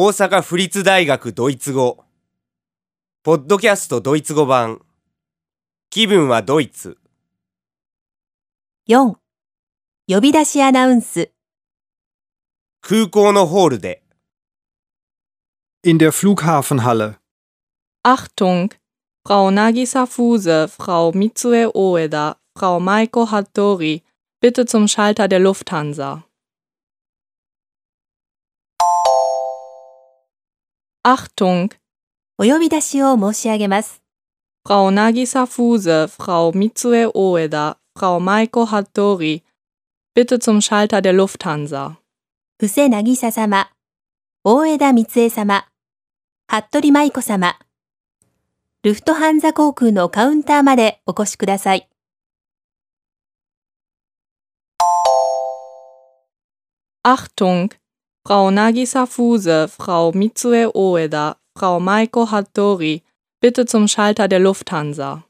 大阪府立大学ドイツ語ポッドキャストドイツ語版気分はドイツ 4. 呼び出しアナウンス空港のホールで In der Flughafenhalle. Achtung! Frau Nagisa Fuse, Frau Mitsue Oeda, Frau Maiko Hattori, bitte zum Schalter der Lufthansa. Achtung! お呼び出しを申し上げます。Frau Nagisa Fuse, Frau Mitsue Oeda, Frau Maiko Hattori, bitte zum Schalter der Lufthansa. 布施渚様、大枝光恵様、服部舞子様、ルフトハンザ航空のカウンターまでお越しください。Achtung! Frau Nagisa Fuse, Frau Mitsue Oeda, Frau Maiko Hattori, bitte zum Schalter der Lufthansa.